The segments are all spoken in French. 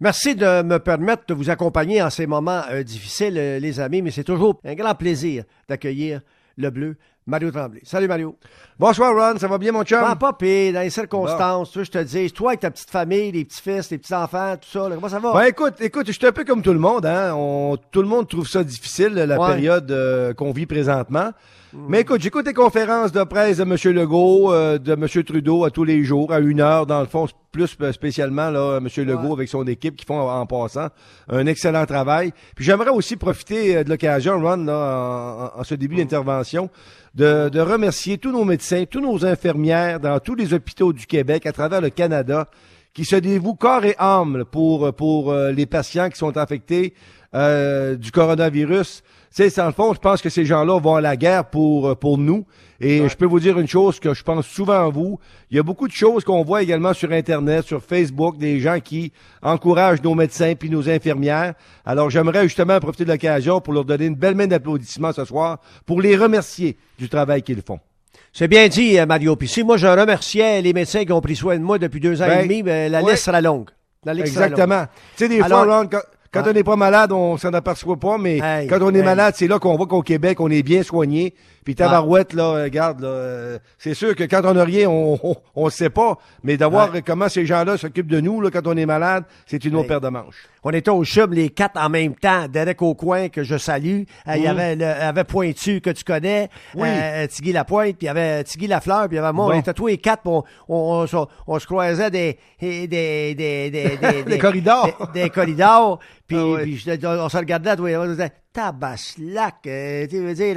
Merci de me permettre de vous accompagner en ces moments euh, difficiles, euh, les amis, mais c'est toujours un grand plaisir d'accueillir le bleu. Mario Tremblay. Salut Mario. Bonsoir Ron, ça va bien mon chum? Ah, pas pire, dans les circonstances, tu veux, je te dis, toi avec ta petite famille, les petits-fils, les petits-enfants, tout ça, là, comment ça va? Ben écoute, écoute, je suis un peu comme tout le monde, hein. On- tout le monde trouve ça difficile, la Ouais. période euh, qu'on vit présentement. Mais écoute, j'écoute les conférences de presse de M. Legault, euh, de M. Trudeau à tous les jours, à une heure, dans le fond, plus euh, spécialement là, M. Legault avec son équipe qui font en passant un excellent travail. Puis j'aimerais aussi profiter euh, de l'occasion, Ron, là, en, ce début d'intervention, de, de remercier tous nos médecins, tous nos infirmières dans tous les hôpitaux du Québec, à travers le Canada, qui se dévouent corps et âme pour, pour euh, les patients qui sont infectés euh, du coronavirus. Tu sais, dans le fond, je pense que ces gens-là vont à la guerre pour, euh, pour nous. Et je peux vous dire une chose que je pense souvent à vous. Il y a beaucoup de choses qu'on voit également sur Internet, sur Facebook, des gens qui encouragent nos médecins puis nos infirmières. Alors, j'aimerais justement profiter de l'occasion pour leur donner une belle main d'applaudissement ce soir pour les remercier du travail qu'ils font. C'est bien dit, euh, Mario. Puis si moi, je remerciais les médecins qui ont pris soin de moi depuis deux ans Ben, et demi, ben, la ouais. liste sera longue. La liste. Exactement. Tu sais, des Alors- fois, Ron, quand, on n'est pas malade, on s'en aperçoit pas, mais quand on est malade, c'est là qu'on voit qu'au Québec, on est bien soigné. Puis tabarouette, là, euh, regarde, là, euh, c'est sûr que quand on n'a rien, on on, sait pas. Mais d'avoir comment ces gens-là s'occupent de nous là, quand on est malade, c'est une autre paire de manches. On était au chum les quatre en même temps. Derek Aucoin, que je salue. Euh, Il y avait, le, avait Pointu, que tu connais. Oui. Euh, Tigui Lapointe, puis il y avait Tigui Lafleur, puis il y avait moi. Bon. On était tous les quatre, on, on, on se- on se croisait des, des, des, des, des, Des corridors. Des, des corridors. Puis, Ah ouais. puis tabaslac. euh, tu veux dire,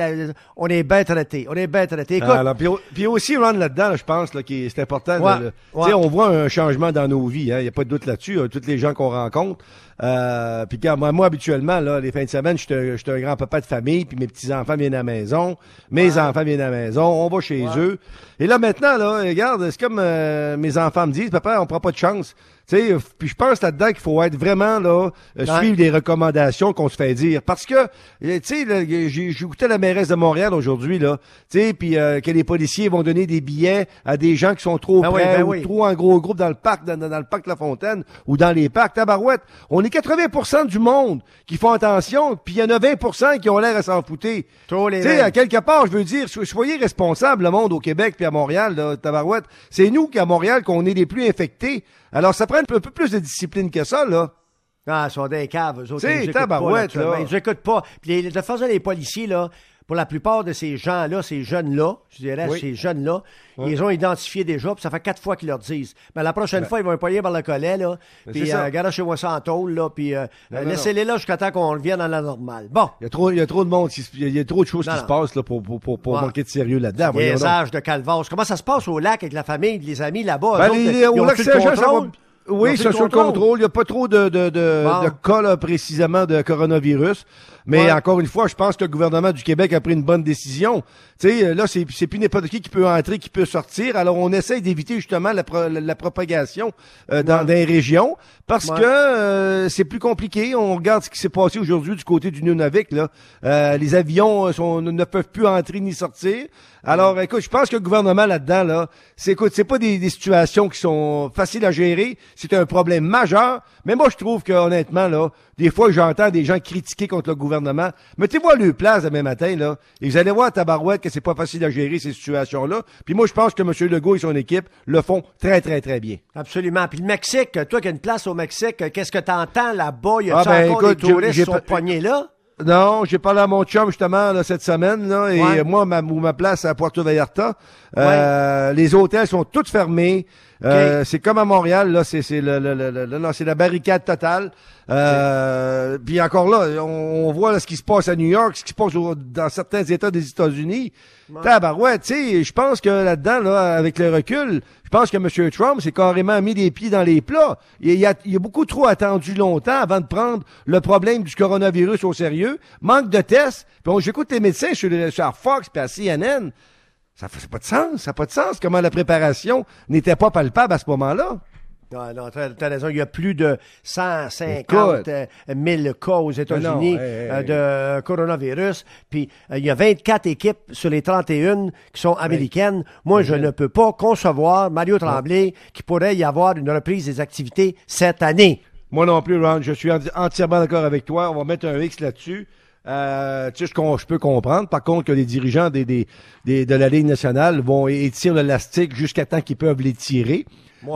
on est bien traités. On est bien traités. Écoute, Alors, puis, au- puis aussi, Ron, là-dedans, là, je pense là, que c'est important. de Ouais, le- On voit un changement dans nos vies. Il n'y a pas de doute là-dessus. hein, tous les gens qu'on rencontre. Euh, puis quand- moi, moi, habituellement, là, les fins de semaine, je suis un- un grand-papa de famille, puis mes petits-enfants viennent à la maison, mes enfants viennent à la maison, on va chez eux. Et là, maintenant, là, regarde, c'est comme euh, mes enfants me disent, papa, on prend pas de chance. Tu sais, puis je pense là-dedans qu'il faut être vraiment là, euh, suivre les recommandations qu'on se fait dire. Parce que, euh, tu sais, écouté la mairesse de Montréal aujourd'hui, là, tu sais, puis euh, que les policiers vont donner des billets à des gens qui sont trop Ben oui, près ben ou oui. trop en gros groupe dans le parc, dans, le parc La Fontaine ou dans les parcs. Tabarouette, on est 80% du monde qui font attention, puis il y en a 20% qui ont l'air à s'en les Tu sais, à quelque part, je veux dire, so- soyez responsables, le monde au Québec puis à Montréal, là, tabarouette. C'est nous qui, à Montréal, qu'on est les plus infectés. Alors, ça prend un peu plus de discipline que ça, là. Ah, ils sont des caves, eux autres. Tabarouette, là. Ils nous écoutent pas. Puis les, de façon, les policiers, là, pour la plupart de ces gens-là, ces jeunes-là, je dirais, Oui. ces jeunes-là, ils ont identifiés déjà, puis ça fait quatre fois qu'ils leur disent. Mais la prochaine fois, ils vont poigner par le collet, là. Ben, Puis, euh, garochez-moi ça en tôle, là, puis euh, laissez-les là jusqu'à temps qu'on revienne à la normale. Bon. Il y a trop, il y a trop de monde, qui il y a- trop de choses Non, qui non. se passent, là, pour, pour, pour, pour Ouais. manquer de sérieux là-dedans. Les âges de Calvas. Comment ça se passe au lac avec la famille, les amis là-bas? Ben, les- autres, les- ils au lac Saint-Jean, contrôle? Oui, sur le contrôle. Il n'y a pas trop de, de, de, Bon. de cas là, précisément de coronavirus. Mais Ouais. encore une fois, je pense que le gouvernement du Québec a pris une bonne décision. Tu sais, là, c'est c'est plus n'importe qui qui peut entrer, qui peut sortir. Alors, on essaye d'éviter justement la, pro- la, la propagation euh, dans, Ouais. dans les régions parce Ouais. que euh, c'est plus compliqué. On regarde ce qui s'est passé aujourd'hui du côté du Nunavik. Là. Euh, les avions euh, sont, ne peuvent plus entrer ni sortir. Alors, écoute, je pense que le gouvernement là-dedans, là, c'est écoute, c'est pas des, des situations qui sont faciles à gérer. C'est un problème majeur. Mais moi, je trouve que honnêtement, là, des fois, j'entends des gens critiquer contre le gouvernement. Mettez-vous à leur place demain matin, là, et vous allez voir à Tabarouette que c'est pas facile à gérer ces situations-là. Puis moi, je pense que M. Legault et son équipe le font très, très, très bien. Absolument. Puis le Mexique, toi qui as une place au Mexique, qu'est-ce que t'entends là-bas? Y a Ah, ben, encore écoute, des j'ai- touristes qui sont poignés là? Non, j'ai parlé à mon chum justement là, cette semaine là, et Ouais. moi ma place à Puerto Vallarta, euh, les hôtels sont tous fermés. Euh, C'est comme à Montréal là, c'est c'est le, le- le- le- non, c'est la barricade totale. Euh, Puis encore là, on, on voit là, ce qui se passe à New York, ce qui se passe au- dans certains États des États-Unis. Tabarouette, tu sais, je pense que là-dedans, là, avec le recul, je pense que M. Trump s'est carrément mis des pieds dans les plats. Il, il a, il a beaucoup trop attendu longtemps avant de prendre le problème du coronavirus au sérieux. Manque de tests. Puis j'écoute les médecins sur, sur Fox puis à CNN. Ça fait pas de sens. Ça n'a pas de sens comment la préparation n'était pas palpable à ce moment-là. Non, non, t'as raison. Il y a plus de 150 Écoute. euh, 000 cas aux États-Unis hey, hey, euh, de coronavirus. Puis euh, il y a 24 équipes sur les 31 qui sont américaines. Moi, je ne peux pas concevoir, Mario Tremblay, qu'il pourrait y avoir une reprise des activités cette année. Moi non plus, Ron. Je suis entièrement d'accord avec toi. On va mettre un X là-dessus. Euh, tu sais, je, peux comprendre. Par contre, que les dirigeants de la Ligue nationale vont étirer l'élastique jusqu'à temps qu'ils peuvent les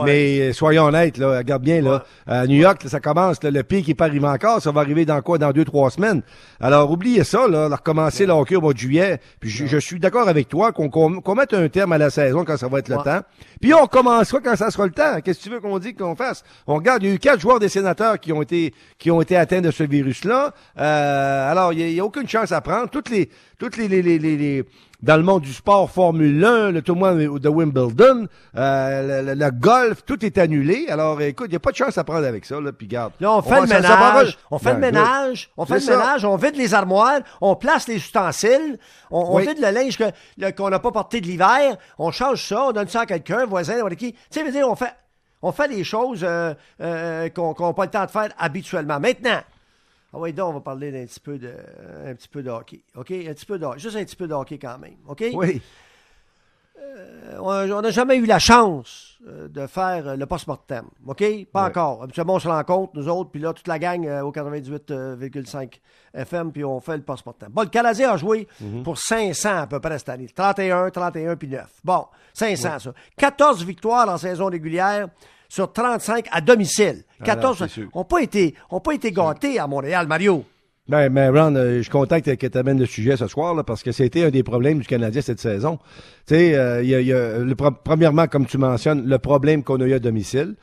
Mais euh, soyons honnêtes, là, regarde bien, là, à New York, ça commence, le pic qui pas arrivé encore, ça va arriver dans quoi? Dans deux, trois semaines. Alors, oubliez ça, là, recommencer le hockey au mois de juillet. Puis je, suis d'accord avec toi qu'on mette un terme à la saison quand ça va être le temps. Puis on commencera quand ça sera le temps. Qu'est-ce que tu veux qu'on dise qu'on fasse? On regarde, il y a eu quatre joueurs des sénateurs qui ont été qui ont été atteints de ce virus-là. Euh, alors, il n'y a, aucune chance à prendre. Toutes les toutes les, les, les, les dans le monde du sport Formule 1, le tournoi de Wimbledon, euh, le, golf, tout est annulé. Alors, écoute, il n'y a pas de chance à prendre avec ça. Là, puis garde. Là, on fait le ménage, on fait le ménage, on fait le ménage, on vide les armoires, on place les ustensiles, on, vide le linge qu'on n'a pas porté de l'hiver, on change ça, on donne ça à quelqu'un, voisin, qui. Tu sais, veux dire, on fait, on fait les choses euh, euh, qu'on n'a pas le temps de faire habituellement. Maintenant, ah oui, donc on va parler d'un petit peu de un petit peu de hockey. OK? Un petit peu de Juste un petit peu de hockey quand même. OK? Oui. Euh, on n'a jamais eu la chance euh, de faire le post-mortem. OK? Pas encore. Habituellement, on se rencontre, nous autres, puis là, toute la gang euh, au 98,5 FM, puis on fait le post-mortem. Bon, le Canadien a joué mhm. pour 500 à peu près cette année. 31, 31, puis 9. Bon, 500, ça. 14 victoires en saison régulière sur 35 à domicile. 14 n'ont pas été, ont pas été gâtés à Montréal, Mario. Ben, mais Ron, euh, je content que tu amènes le sujet ce soir, là, parce que c'était un des problèmes du Canadien cette saison. Tu sais, euh, il y a, le, premièrement, comme tu mentionnes, le problème qu'on a eu à domicile.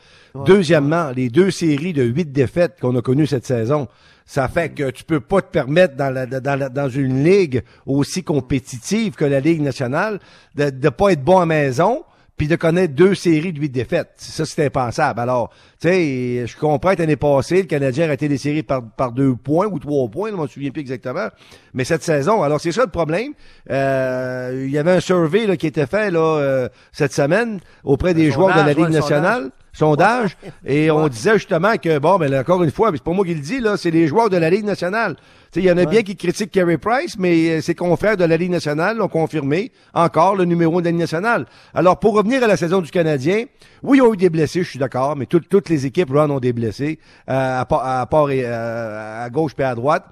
Deuxièmement, les deux séries de huit défaites qu'on a connues cette saison. Ça fait que tu peux pas te permettre dans, la, dans, dans une ligue aussi compétitive que la Ligue nationale de ne pas être bon à maison puis de connaître deux séries de huit défaites. Ça, c'est impensable. Alors, tu sais, je comprends que l'année passée, le Canadien a été des séries par, par deux points ou trois points, je m'en souviens plus exactement. Mais cette saison, alors c'est ça le problème. Euh, il y avait un survey là, qui était fait là euh, cette semaine auprès des joueurs de la Ligue nationale sondage, et on disait justement que, bon, mais encore une fois, c'est pas moi qui le dis, là, c'est les joueurs de la Ligue nationale. Il y en a bien qui critiquent Kerry Price, mais euh, ses confrères de la Ligue nationale l'ont confirmé, encore le numéro de la Ligue nationale. Alors, pour revenir à la saison du Canadien, oui, ils ont eu des blessés, je suis d'accord, mais toutes les équipes, Ron, ont des blessés, euh, à, part, à, part, euh, à gauche et à droite.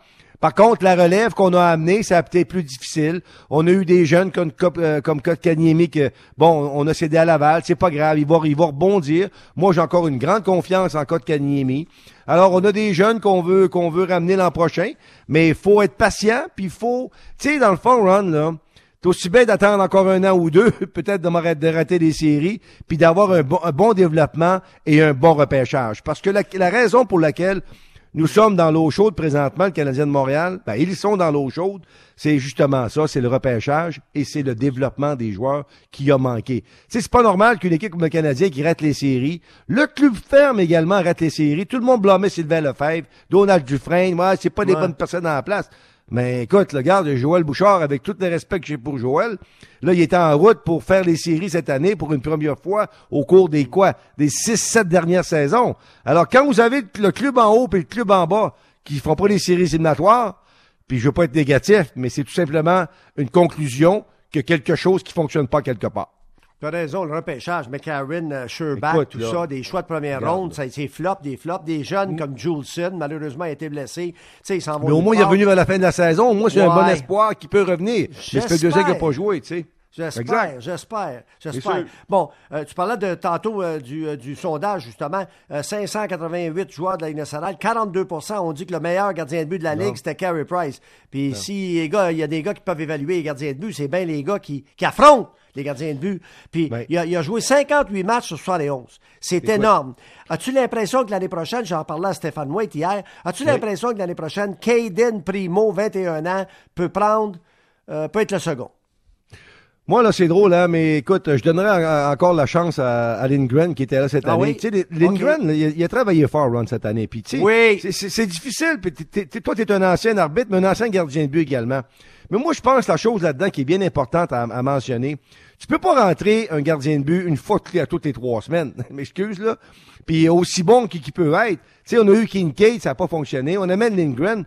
Par contre, la relève qu'on a amenée, ça a été plus difficile. On a eu des jeunes comme, euh, comme Kanyemi que, bon, on a cédé à Laval, c'est pas grave, il va, il va rebondir. Moi, j'ai encore une grande confiance en Kanyemi. Alors, on a des jeunes qu'on veut, qu'on veut ramener l'an prochain, mais il faut être patient, puis il faut, tu sais, dans le fond, run, là, c'est aussi bien d'attendre encore un an ou deux, peut-être de, de rater des séries, puis d'avoir un bon, un bon développement et un bon repêchage. Parce que la raison pour laquelle nous sommes dans l'eau chaude présentement, le Canadien de Montréal. Ben, ils sont dans l'eau chaude. C'est justement ça, c'est le repêchage et c'est le développement des joueurs qui a manqué. C'est pas normal qu'une équipe comme le Canadien qui rate les séries, le club ferme également rate les séries. Tout le monde blâmait Sylvain Lefebvre, Donald Dufresne. Ouais, c'est pas des bonnes personnes en place. Mais écoute, le garde Joël Bouchard, avec tout le respect que j'ai pour Joël, là, il était en route pour faire les séries cette année pour une première fois au cours des quoi? Des six, sept dernières saisons. Alors, quand vous avez le club en haut et le club en bas qui font pas les séries éliminatoires, puis je veux pas être négatif, mais c'est tout simplement une conclusion que quelque chose qui fonctionne pas quelque part. Tu as raison, le repêchage, McCarron, euh, Sherbach, tout ça, des choix de première ronde, ça a été flop, des flops, des jeunes mm. comme Juleson, malheureusement, a été blessé. ils Mais au moins, il est revenu à la fin de la saison. Au moins, c'est un bon espoir qui peut revenir. Mais c'est deux ans qu'il n'a pas joué, tu sais. J'espère, j'espère, j'espère. Bon, euh, tu parlais de tantôt euh, du, du, sondage, justement. 588 joueurs de la Ligue nationale, 42% ont dit que le meilleur gardien de but de la Ligue, c'était Carey Price. Puis si les gars, il y a des gars qui peuvent évaluer les gardiens de but, c'est bien les gars qui, qui affrontent les gardiens de but. Puis il, a, joué 58 matchs sur 71. C'est énorme. As-tu l'impression que l'année prochaine, j'en parlais à Stéphane White hier, as-tu l'impression que l'année prochaine, Caden Primo, 21 ans, peut prendre, euh, peut être le second? Moi, là, c'est drôle, hein, mais écoute, je donnerais encore la chance à, à Lindgren qui était là cette ah année. Tu sais, Lindgren, il, a travaillé fort, Ron, cette année. Puis, tu sais, oui. c'est difficile. Puis, toi, tu es un ancien arbitre, mais un ancien gardien de but également. Mais moi, je pense la chose là-dedans qui est bien importante à, mentionner. Tu peux pas rentrer un gardien de but une fois à toutes les trois semaines. M'excuse, là. Puis aussi bon qu'il peut être. Tu sais, on a eu Kincaid, ça n'a pas fonctionné. On a même Lindgren.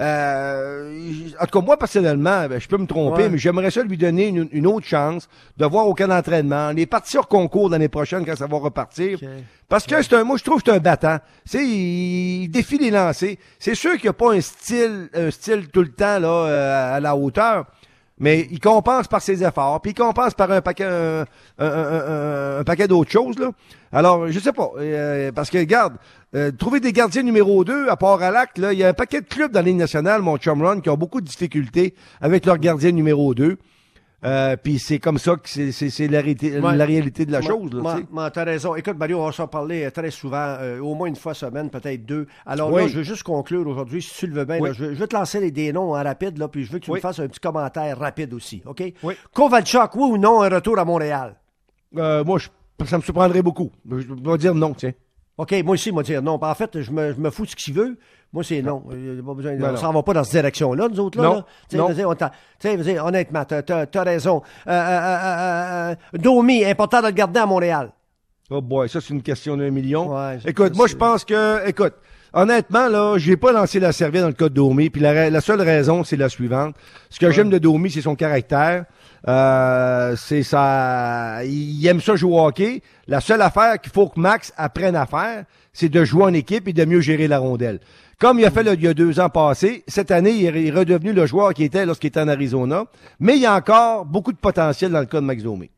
Euh, en tout cas, moi, personnellement, ben, je peux me tromper, mais j'aimerais ça lui donner une, autre chance de voir aucun entraînement. Les partir hors concours l'année prochaine quand ça va repartir. Parce que c'est un, moi, je trouve que c'est un battant. Tu sais, il, défie les lancers. C'est sûr qu'il n'y a pas un style, un style tout le temps, là, euh, à la hauteur. Mais il compense par ses efforts, puis il compense par un paquet, un, un, un, paquet d'autres choses. Là. Alors, je sais pas, euh, parce que regarde, euh, trouver des gardiens numéro 2 à l'acte, là, il y a un paquet de clubs dans la nationale, mon chum run, qui ont beaucoup de difficultés avec leur gardien numéro 2. Euh, puis c'est comme ça que c'est la, la, réalité de la chose. Tu as raison. Écoute, Mario, on va s'en parler euh, très souvent, euh, au moins une fois semaine, peut-être deux. Alors là, je veux juste conclure aujourd'hui, si tu le veux bien. je, vais te lancer les, des noms en rapide, là, puis je veux que tu me fasses un petit commentaire rapide aussi. OK? Oui. Kovalchuk, oui ou non, un retour à Montréal? moi, ça me surprendrait beaucoup. Je vais dire non, tiens. OK, moi aussi, moi dire non. En fait, je me, je me fous de ce qu'il veut. Moi, c'est non. Il pas besoin, on s'en va pas dans cette direction-là, nous autres. Là, non. non. honnêtement, tu as, raison. Euh, euh, euh, Domi, important de le garder à Montréal. Oh boy, ça, c'est une question d'un million. écoute, moi, je pense que, écoute, honnêtement, là, j'ai pas lancé la serviette dans le cas de Domi. Puis la, la seule raison, c'est la suivante. Ce que j'aime de Domi, c'est son caractère. Euh, c'est ça. Il aime ça jouer au hockey. La seule affaire qu'il faut que Max apprenne à faire, c'est de jouer en équipe et de mieux gérer la rondelle. Comme il a fait il y a deux ans passés, cette année, il est redevenu le joueur qui était lorsqu'il était en Arizona. Mais il y a encore beaucoup de potentiel dans le cas de Max Domi.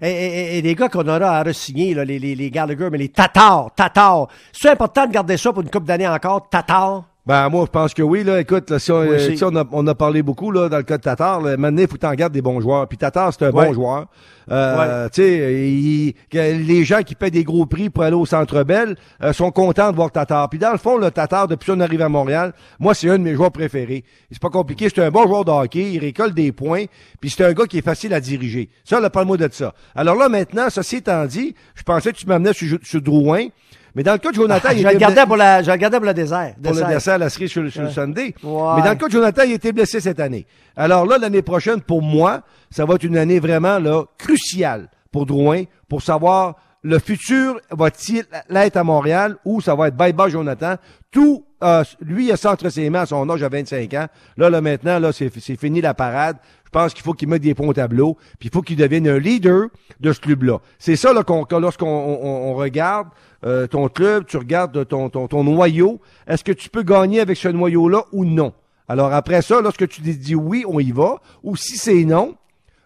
Et, les gars qu'on aura à re-signer, les, les, les Gallagher, mais les Tatars, Tatars. C'est important de garder ça pour une coupe d'années encore, Tatars? Ben, moi, je pense que oui, là. Écoute, si, on, on, a, on, a, parlé beaucoup, là, dans le cas de Tatar, là, maintenant, il faut que tu en gardes des bons joueurs. Puis Tatar, c'est un bon joueur. Euh, Tu sais, les gens qui paient des gros prix pour aller au Centre Bell euh, sont contents de voir Tatar. Puis dans le fond, le Tatar, depuis qu'on arrive à Montréal, moi, c'est un de mes joueurs préférés. C'est pas compliqué. C'est un bon joueur de hockey. Il récolte des points. Puis c'est un gars qui est facile à diriger. Ça, là, parle-moi de ça. Alors là, maintenant, ceci étant dit, je pensais que tu m'amenais sur, sur Drouin. Mais dans le cas de Jonathan, il je était regardais pour la, je regardais pour le désert. Pour le dessert, la cerise sur, le, Sunday. Mais dans le cas de Jonathan, il était blessé cette année. Alors là, l'année prochaine, pour moi, ça va être une année vraiment là cruciale pour Drouin, pour savoir le futur va-t-il l'être à Montréal ou ça va être bye-bye Jonathan? Tout, euh, lui, il a ça entre ses mains à son âge à 25 ans. Là, là maintenant, là, c'est fini la parade. Je pense qu'il faut qu'il mette des points au tableau, puis il faut qu'il devienne un leader de ce club-là. C'est ça là, qu'on, lorsqu'on on, regarde euh, ton club, tu regardes ton, ton, ton noyau. Est-ce que tu peux gagner avec ce noyau-là ou non? Alors après ça, lorsque tu dis oui, on y va, ou si c'est non,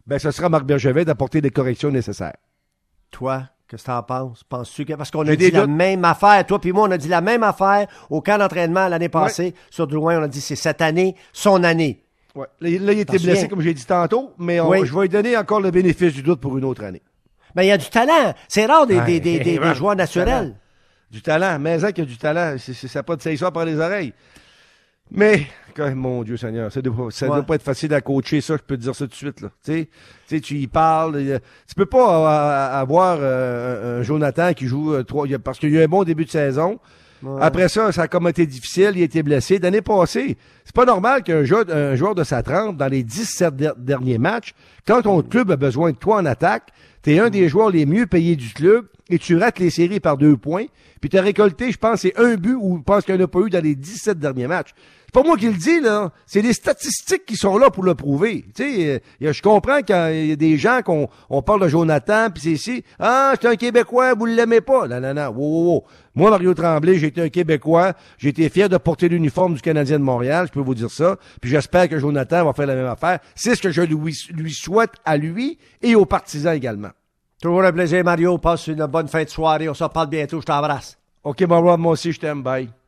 ben ce sera Marc Bergevin d'apporter les corrections nécessaires. Toi, Qu'est-ce que t'en penses? Penses-tu que. Parce qu'on a dit la même affaire. Toi puis moi, on a dit la même affaire au camp d'entraînement l'année passée. Sur Drouin, on a dit c'est cette année, son année. Ouais. Là, il était blessé, comme j'ai dit tantôt, mais je vais lui donner encore le bénéfice du doute pour une autre année. Mais il y a du talent. C'est rare des, des, des, des, joueurs naturels. Du talent. Mais ça qu'il y a du talent. C'est, ça pas de ça par les oreilles. Mais, mon Dieu Seigneur, ça doit, ça doit pas être facile à coacher, ça, je peux te dire ça tout de suite. Là. Tu sais, tu y parles. Tu peux pas avoir euh, un Jonathan qui joue euh, trois, parce qu'il y a eu un bon début de saison. Après ça, ça a comme été difficile, il a été blessé. L'année passée, c'est pas normal qu'un joueur, un joueur de sa trempe, dans les 17 derniers matchs, quand ton club a besoin de toi en attaque, tu es un des joueurs les mieux payés du club et tu rates les séries par deux points. Puis tu as récolté, je pense, c'est un but ou je pense qu'il n'y en a pas eu dans les 17 derniers matchs. C'est pas moi qui le dis, là. C'est les statistiques qui sont là pour le prouver. Tu sais, euh, je comprends qu'il y a des gens qu'on on parle de Jonathan, puis c'est ici. Ah, c'est un Québécois, vous ne l'aimez pas. Non, non, non. Wow, wow, wow. Moi, Mario Tremblay, j'ai été un Québécois. J'ai été fier de porter l'uniforme du Canadien de Montréal, je peux vous dire ça. Puis j'espère que Jonathan va faire la même affaire. C'est ce que je lui, lui souhaite à lui et aux partisans également. Toujours un plaisir, Mario. Passe une bonne fin de soirée. On se reparle bientôt. Je t'embrasse. OK, mon moi aussi, je t'aime. Bye.